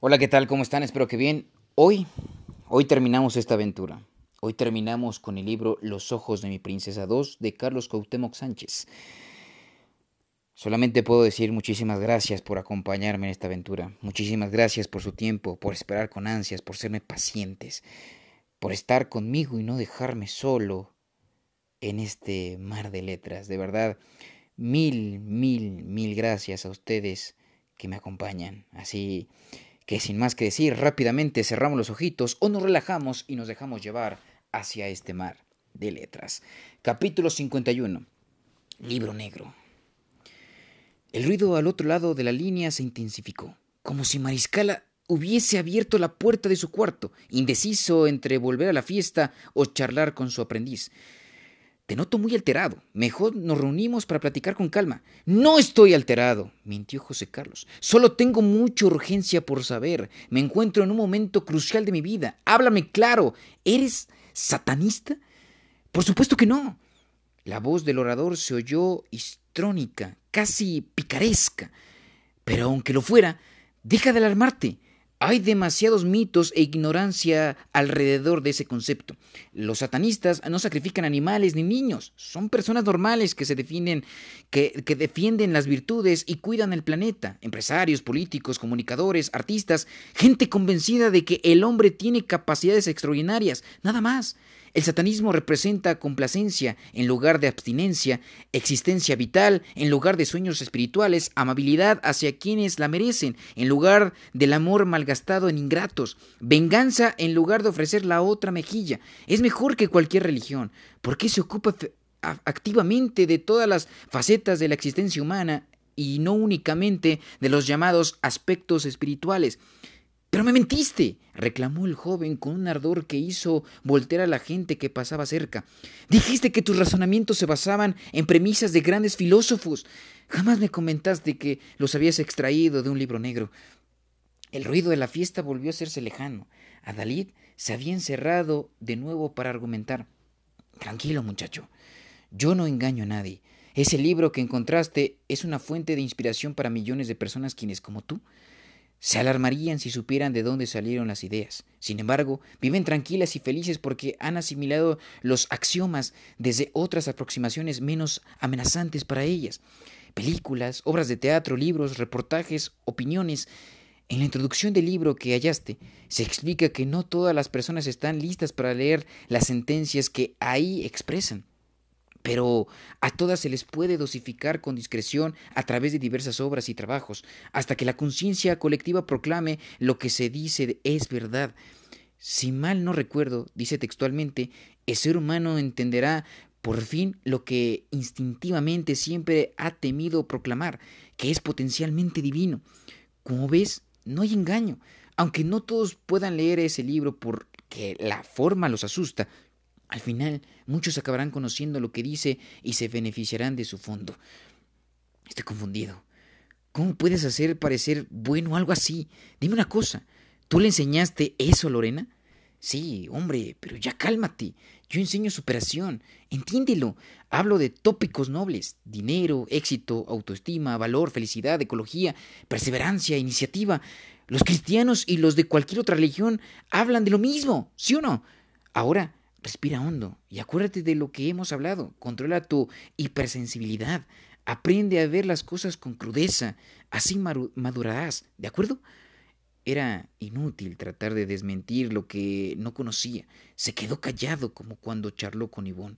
Hola, ¿qué tal? ¿Cómo están? Espero que bien. Hoy, hoy terminamos esta aventura. Hoy terminamos con el libro Los ojos de mi princesa 2 de Carlos Cuauhtémoc Sánchez. Solamente puedo decir muchísimas gracias por acompañarme en esta aventura. Muchísimas gracias por su tiempo, por esperar con ansias, por serme pacientes, por estar conmigo y no dejarme solo en este mar de letras. De verdad, mil, mil, mil gracias a ustedes que me acompañan. Así que sin más que decir, rápidamente cerramos los ojitos o nos relajamos y nos dejamos llevar hacia este mar de letras. Capítulo 51. Libro negro. El ruido al otro lado de la línea se intensificó, como si Mariscala hubiese abierto la puerta de su cuarto, indeciso entre volver a la fiesta o charlar con su aprendiz. Te noto muy alterado. Mejor nos reunimos para platicar con calma. No estoy alterado, mintió José Carlos. Solo tengo mucha urgencia por saber. Me encuentro en un momento crucial de mi vida. Háblame claro. ¿Eres satanista? Por supuesto que no. La voz del orador se oyó histrónica, casi picaresca. Pero aunque lo fuera, deja de alarmarte. Hay demasiados mitos e ignorancia alrededor de ese concepto. Los satanistas no sacrifican animales ni niños, son personas normales que se definen, que, que, defienden las virtudes y cuidan el planeta. Empresarios, políticos, comunicadores, artistas, gente convencida de que el hombre tiene capacidades extraordinarias, nada más. El satanismo representa complacencia en lugar de abstinencia, existencia vital en lugar de sueños espirituales, amabilidad hacia quienes la merecen en lugar del amor malgastado en ingratos, venganza en lugar de ofrecer la otra mejilla. Es mejor que cualquier religión, porque se ocupa activamente de todas las facetas de la existencia humana y no únicamente de los llamados aspectos espirituales. Pero me mentiste, reclamó el joven con un ardor que hizo voltear a la gente que pasaba cerca. Dijiste que tus razonamientos se basaban en premisas de grandes filósofos. Jamás me comentaste que los habías extraído de un libro negro. El ruido de la fiesta volvió a hacerse lejano. Adalid se había encerrado de nuevo para argumentar. Tranquilo, muchacho. Yo no engaño a nadie. Ese libro que encontraste es una fuente de inspiración para millones de personas quienes, como tú, se alarmarían si supieran de dónde salieron las ideas. Sin embargo, viven tranquilas y felices porque han asimilado los axiomas desde otras aproximaciones menos amenazantes para ellas. Películas, obras de teatro, libros, reportajes, opiniones. En la introducción del libro que hallaste, se explica que no todas las personas están listas para leer las sentencias que ahí expresan pero a todas se les puede dosificar con discreción a través de diversas obras y trabajos, hasta que la conciencia colectiva proclame lo que se dice es verdad. Si mal no recuerdo, dice textualmente, el ser humano entenderá por fin lo que instintivamente siempre ha temido proclamar, que es potencialmente divino. Como ves, no hay engaño. Aunque no todos puedan leer ese libro porque la forma los asusta, al final, muchos acabarán conociendo lo que dice y se beneficiarán de su fondo. Estoy confundido. ¿Cómo puedes hacer parecer bueno algo así? Dime una cosa. ¿Tú le enseñaste eso, Lorena? Sí, hombre, pero ya cálmate. Yo enseño superación. Entiéndelo. Hablo de tópicos nobles. Dinero, éxito, autoestima, valor, felicidad, ecología, perseverancia, iniciativa. Los cristianos y los de cualquier otra religión hablan de lo mismo, ¿sí o no? Ahora, Respira hondo y acuérdate de lo que hemos hablado. Controla tu hipersensibilidad. Aprende a ver las cosas con crudeza. Así madurarás. ¿De acuerdo? Era inútil tratar de desmentir lo que no conocía. Se quedó callado como cuando charló con Ivonne.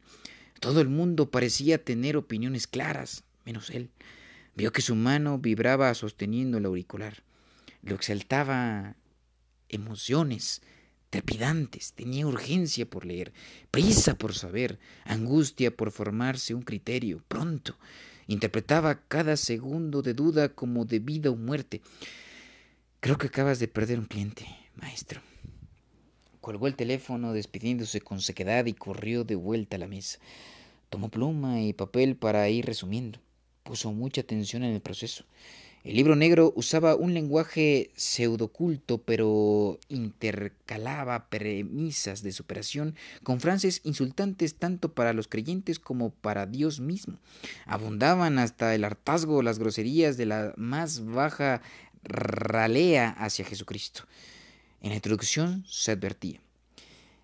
Todo el mundo parecía tener opiniones claras, menos él. Vio que su mano vibraba sosteniendo el auricular. Lo exaltaba emociones, trepidantes, tenía urgencia por leer, prisa por saber, angustia por formarse un criterio, pronto. Interpretaba cada segundo de duda como de vida o muerte. Creo que acabas de perder un cliente, maestro. Colgó el teléfono despidiéndose con sequedad y corrió de vuelta a la mesa. Tomó pluma y papel para ir resumiendo. Puso mucha atención en el proceso. El libro negro usaba un lenguaje pseudoculto, pero intercalaba premisas de superación con frases insultantes tanto para los creyentes como para Dios mismo. Abundaban hasta el hartazgo las groserías de la más baja ralea hacia Jesucristo. En la introducción se advertía,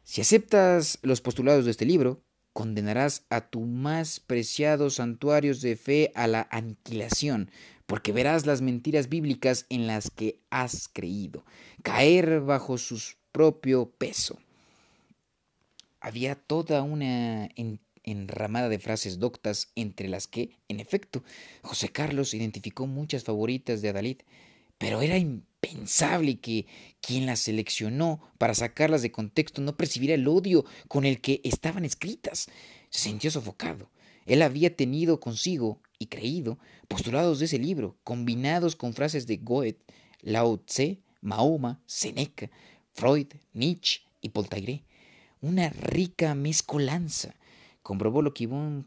si aceptas los postulados de este libro, condenarás a tu más preciados santuarios de fe a la aniquilación, porque verás las mentiras bíblicas en las que has creído, caer bajo su propio peso. Había toda una enramada de frases doctas entre las que, en efecto, José Carlos identificó muchas favoritas de Adalid, pero era impensable que quien las seleccionó para sacarlas de contexto no percibiera el odio con el que estaban escritas. Se sintió sofocado. Él había tenido consigo y creído postulados de ese libro, combinados con frases de Goethe, Lao Tse, Mahoma, Seneca, Freud, Nietzsche y Voltaire. Una rica mezcolanza. Comprobó lo que Ivonne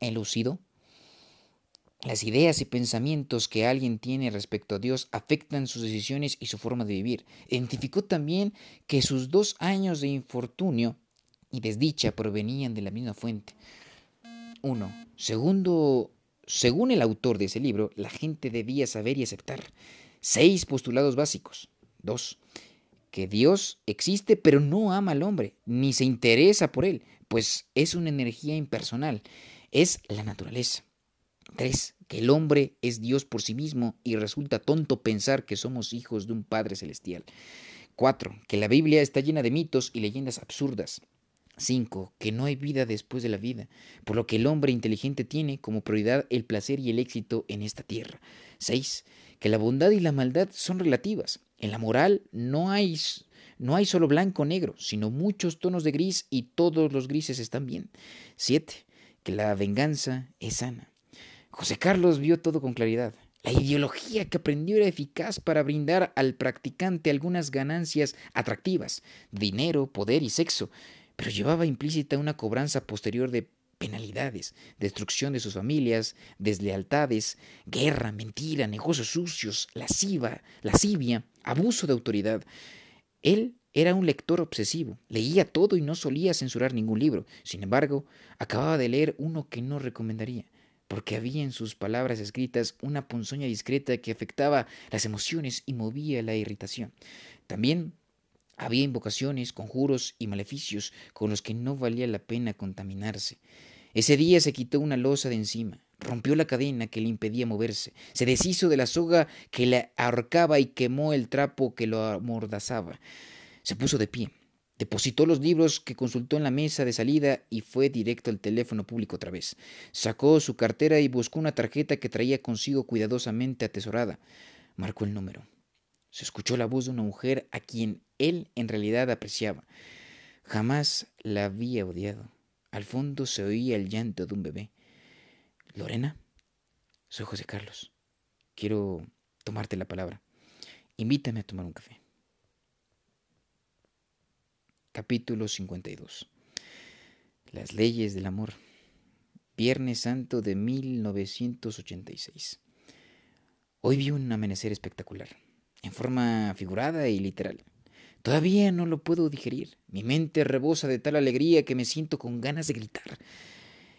elucidó. Las ideas y pensamientos que alguien tiene respecto a Dios afectan sus decisiones y su forma de vivir. Identificó también que sus dos años de infortunio y desdicha provenían de la misma fuente. Uno, segundo, según el autor de ese libro, la gente debía saber y aceptar seis postulados básicos. Dos, que Dios existe pero no ama al hombre, ni se interesa por él, pues es una energía impersonal, es la naturaleza. Tres, que el hombre es Dios por sí mismo y resulta tonto pensar que somos hijos de un Padre Celestial. Cuatro, que la Biblia está llena de mitos y leyendas absurdas. 5. Que no hay vida después de la vida, por lo que el hombre inteligente tiene como prioridad el placer y el éxito en esta tierra. 6. Que la bondad y la maldad son relativas. En la moral no hay, no hay solo blanco o negro, sino muchos tonos de gris y todos los grises están bien. 7. Que la venganza es sana. José Carlos vio todo con claridad. La ideología que aprendió era eficaz para brindar al practicante algunas ganancias atractivas, dinero, poder y sexo, pero llevaba implícita una cobranza posterior de penalidades, destrucción de sus familias, deslealtades, guerra, mentira, negocios sucios, lasciva, lascivia, abuso de autoridad. Él era un lector obsesivo, leía todo y no solía censurar ningún libro. Sin embargo, acababa de leer uno que no recomendaría, porque había en sus palabras escritas una ponzoña discreta que afectaba las emociones y movía la irritación. También había invocaciones, conjuros y maleficios con los que no valía la pena contaminarse. Ese día se quitó una losa de encima, rompió la cadena que le impedía moverse, se deshizo de la soga que le ahorcaba y quemó el trapo que lo amordazaba. Se puso de pie, depositó los libros que consultó en la mesa de salida y fue directo al teléfono público otra vez. Sacó su cartera y buscó una tarjeta que traía consigo cuidadosamente atesorada. Marcó el número. Se escuchó la voz de una mujer a quien él en realidad apreciaba. Jamás la había odiado. Al fondo se oía el llanto de un bebé. Lorena, soy José Carlos. Quiero tomarte la palabra. Invítame a tomar un café. Capítulo 52. Las leyes del amor. Viernes Santo de 1986. Hoy vi un amanecer espectacular en forma figurada y literal. Todavía no lo puedo digerir. Mi mente rebosa de tal alegría que me siento con ganas de gritar.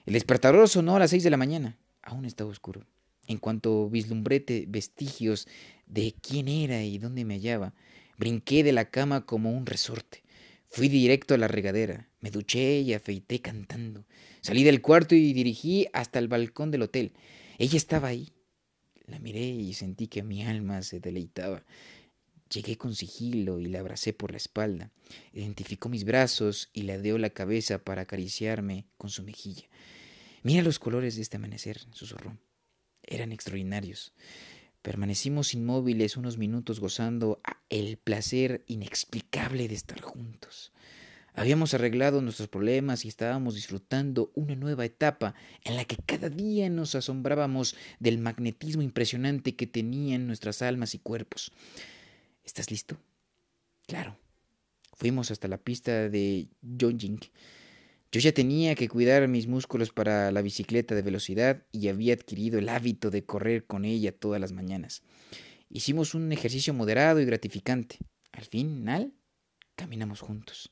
El despertador sonó a las seis de la mañana. Aún estaba oscuro. En cuanto vislumbré vestigios de quién era y dónde me hallaba, brinqué de la cama como un resorte. Fui directo a la regadera, me duché y afeité cantando. Salí del cuarto y dirigí hasta el balcón del hotel. Ella estaba ahí, la miré y sentí que mi alma se deleitaba. Llegué con sigilo y la abracé por la espalda. Identificó mis brazos y le dio la cabeza para acariciarme con su mejilla. Mira los colores de este amanecer, susurró. Eran extraordinarios. Permanecimos inmóviles unos minutos gozando el placer inexplicable de estar juntos. Habíamos arreglado nuestros problemas y estábamos disfrutando una nueva etapa en la que cada día nos asombrábamos del magnetismo impresionante que tenían nuestras almas y cuerpos. ¿Estás listo? Claro. Fuimos hasta la pista de jogging. Yo ya tenía que cuidar mis músculos para la bicicleta de velocidad y había adquirido el hábito de correr con ella todas las mañanas. Hicimos un ejercicio moderado y gratificante. Al final, caminamos juntos.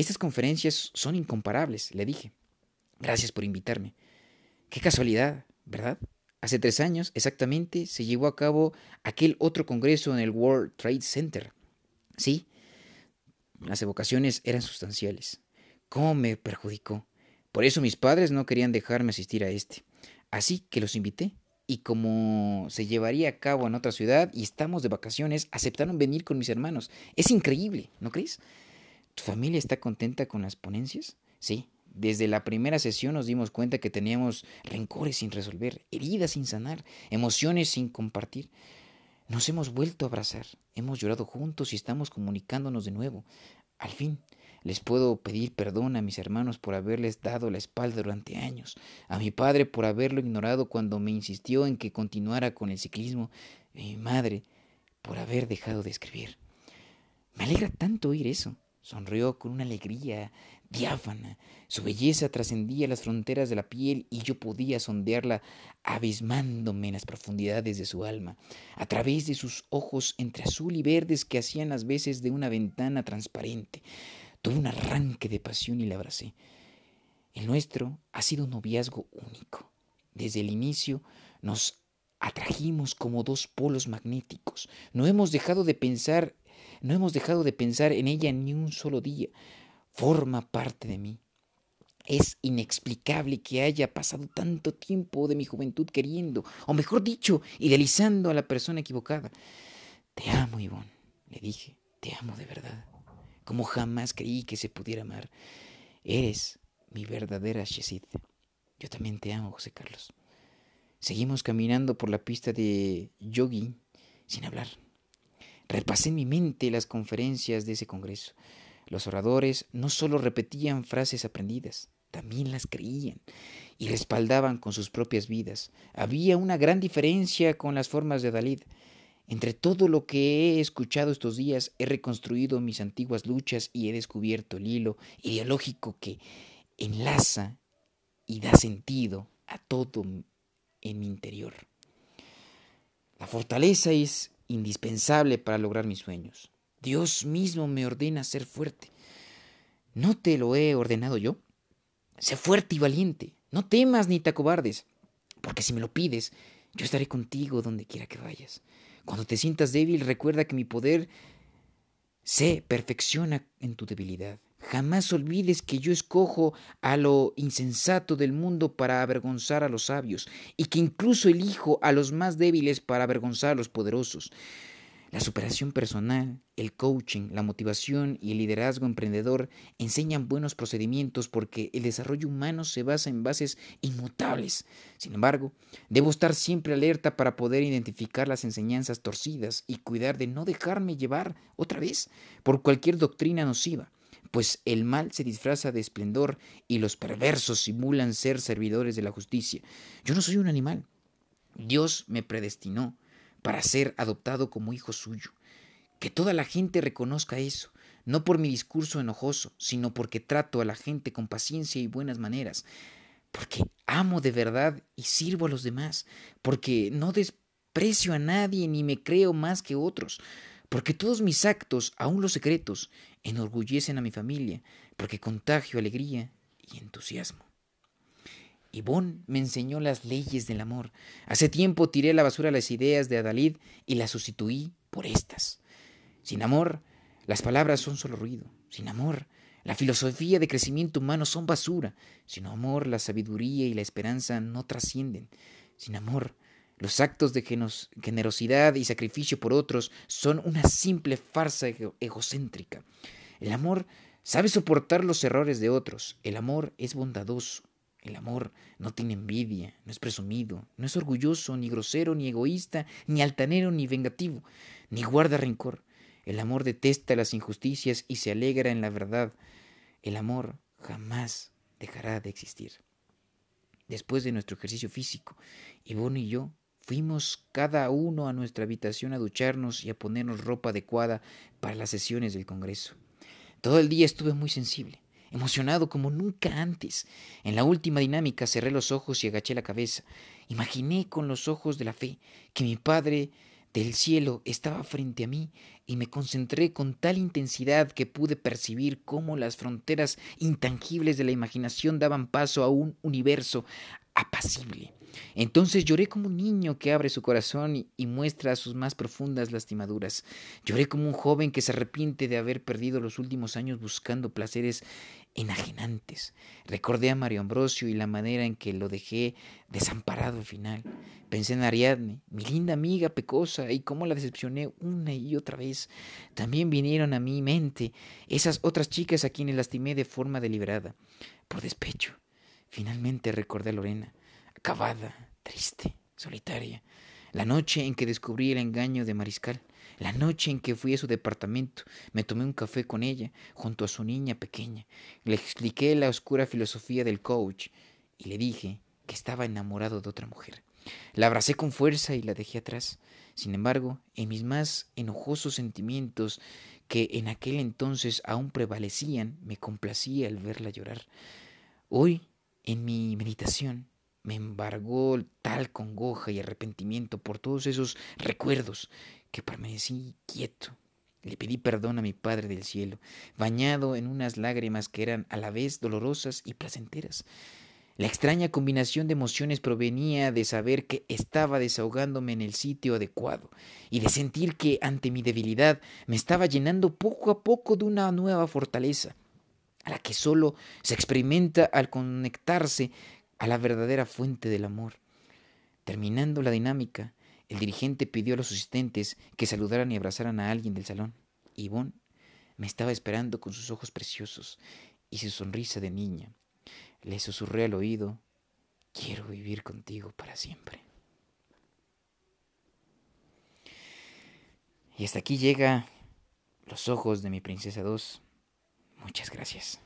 Estas conferencias son incomparables, le dije. Gracias por invitarme. Qué casualidad, ¿verdad? hace tres años exactamente, se llevó a cabo aquel otro congreso en el World Trade Center. Sí, las evocaciones eran sustanciales. ¿Cómo me perjudicó? Por eso mis padres no querían dejarme asistir a este. Así que los invité. Y como se llevaría a cabo en otra ciudad y estamos de vacaciones, aceptaron venir con mis hermanos. Es increíble, ¿no crees? ¿Tu familia está contenta con las ponencias? Sí, desde la primera sesión nos dimos cuenta que teníamos rencores sin resolver, heridas sin sanar, emociones sin compartir. Nos hemos vuelto a abrazar, hemos llorado juntos y estamos comunicándonos de nuevo. Al fin, les puedo pedir perdón a mis hermanos por haberles dado la espalda durante años, a mi padre por haberlo ignorado cuando me insistió en que continuara con el ciclismo, a mi madre por haber dejado de escribir. Me alegra tanto oír eso. Sonrió con una alegría diáfana. Su belleza trascendía las fronteras de la piel y yo podía sondearla abismándome en las profundidades de su alma, a través de sus ojos entre azul y verdes que hacían las veces de una ventana transparente. Tuve un arranque de pasión y la abracé. El nuestro ha sido un noviazgo único. Desde el inicio nos atrajimos como dos polos magnéticos. No hemos dejado de pensar, no hemos dejado de pensar en ella ni un solo día forma parte de mí. Es inexplicable que haya pasado tanto tiempo de mi juventud queriendo, o mejor dicho, idealizando a la persona equivocada. Te amo, Ivonne, le dije, te amo de verdad, como jamás creí que se pudiera amar. Eres mi verdadera Shesid. Yo también te amo, José Carlos. Seguimos caminando por la pista de yogi sin hablar. Repasé en mi mente las conferencias de ese congreso. Los oradores no solo repetían frases aprendidas, también las creían y respaldaban con sus propias vidas. Había una gran diferencia con las formas de Dalid. Entre todo lo que he escuchado estos días, he reconstruido mis antiguas luchas y he descubierto el hilo ideológico que enlaza y da sentido a todo en mi interior. La fortaleza es indispensable para lograr mis sueños. Dios mismo me ordena ser fuerte. ¿No te lo he ordenado yo? Sé fuerte y valiente. No temas ni te acobardes, porque si me lo pides, yo estaré contigo donde quiera que vayas. Cuando te sientas débil, recuerda que mi poder se perfecciona en tu debilidad. Jamás olvides que yo escojo a lo insensato del mundo para avergonzar a los sabios, y que incluso elijo a los más débiles para avergonzar a los poderosos. La superación personal, el coaching, la motivación y el liderazgo emprendedor enseñan buenos procedimientos porque el desarrollo humano se basa en bases inmutables. Sin embargo, debo estar siempre alerta para poder identificar las enseñanzas torcidas y cuidar de no dejarme llevar otra vez por cualquier doctrina nociva, pues el mal se disfraza de esplendor y los perversos simulan ser servidores de la justicia. Yo no soy un animal. Dios me predestinó para ser adoptado como hijo suyo. Que toda la gente reconozca eso, no por mi discurso enojoso, sino porque trato a la gente con paciencia y buenas maneras, porque amo de verdad y sirvo a los demás, porque no desprecio a nadie ni me creo más que otros, porque todos mis actos, aun los secretos, enorgullecen a mi familia, porque contagio alegría y entusiasmo. Yvonne me enseñó las leyes del amor. Hace tiempo tiré a la basura las ideas de Adalid y las sustituí por estas. Sin amor, las palabras son solo ruido. Sin amor, la filosofía de crecimiento humano son basura. Sin amor, la sabiduría y la esperanza no trascienden. Sin amor, los actos de generosidad y sacrificio por otros son una simple farsa egocéntrica. El amor sabe soportar los errores de otros. El amor es bondadoso. El amor no tiene envidia, no es presumido, no es orgulloso, ni grosero, ni egoísta, ni altanero, ni vengativo, ni guarda rencor. El amor detesta las injusticias y se alegra en la verdad. El amor jamás dejará de existir. Después de nuestro ejercicio físico, Ivonne y yo fuimos cada uno a nuestra habitación a ducharnos y a ponernos ropa adecuada para las sesiones del Congreso. Todo el día estuve muy sensible emocionado como nunca antes. En la última dinámica cerré los ojos y agaché la cabeza. Imaginé con los ojos de la fe que mi Padre del cielo estaba frente a mí y me concentré con tal intensidad que pude percibir cómo las fronteras intangibles de la imaginación daban paso a un universo apacible. Entonces lloré como un niño que abre su corazón y, muestra sus más profundas lastimaduras. Lloré como un joven que se arrepiente de haber perdido los últimos años buscando placeres enajenantes. Recordé a Mario Ambrosio y la manera en que lo dejé desamparado al final. Pensé en Ariadne, mi linda amiga pecosa, y cómo la decepcioné una y otra vez. También vinieron a mi mente esas otras chicas a quienes lastimé de forma deliberada, por despecho. Finalmente recordé a Lorena acabada, triste, solitaria. La noche en que descubrí el engaño de Mariscal, la noche en que fui a su departamento, me tomé un café con ella, junto a su niña pequeña. Le expliqué la oscura filosofía del coach y le dije que estaba enamorado de otra mujer. La abracé con fuerza y la dejé atrás. Sin embargo, en mis más enojosos sentimientos, que en aquel entonces aún prevalecían, me complacía al verla llorar. Hoy, en mi meditación, me embargó tal congoja y arrepentimiento por todos esos recuerdos que permanecí quieto. Le pedí perdón a mi Padre del cielo, bañado en unas lágrimas que eran a la vez dolorosas y placenteras. La extraña combinación de emociones provenía de saber que estaba desahogándome en el sitio adecuado y de sentir que ante mi debilidad me estaba llenando poco a poco de una nueva fortaleza, a la que solo se experimenta al conectarse a la verdadera fuente del amor. Terminando la dinámica, el dirigente pidió a los asistentes que saludaran y abrazaran a alguien del salón. Yvonne me estaba esperando con sus ojos preciosos y su sonrisa de niña. Le susurré al oído, quiero vivir contigo para siempre. Y hasta aquí llega los ojos de mi princesa 2. Muchas gracias.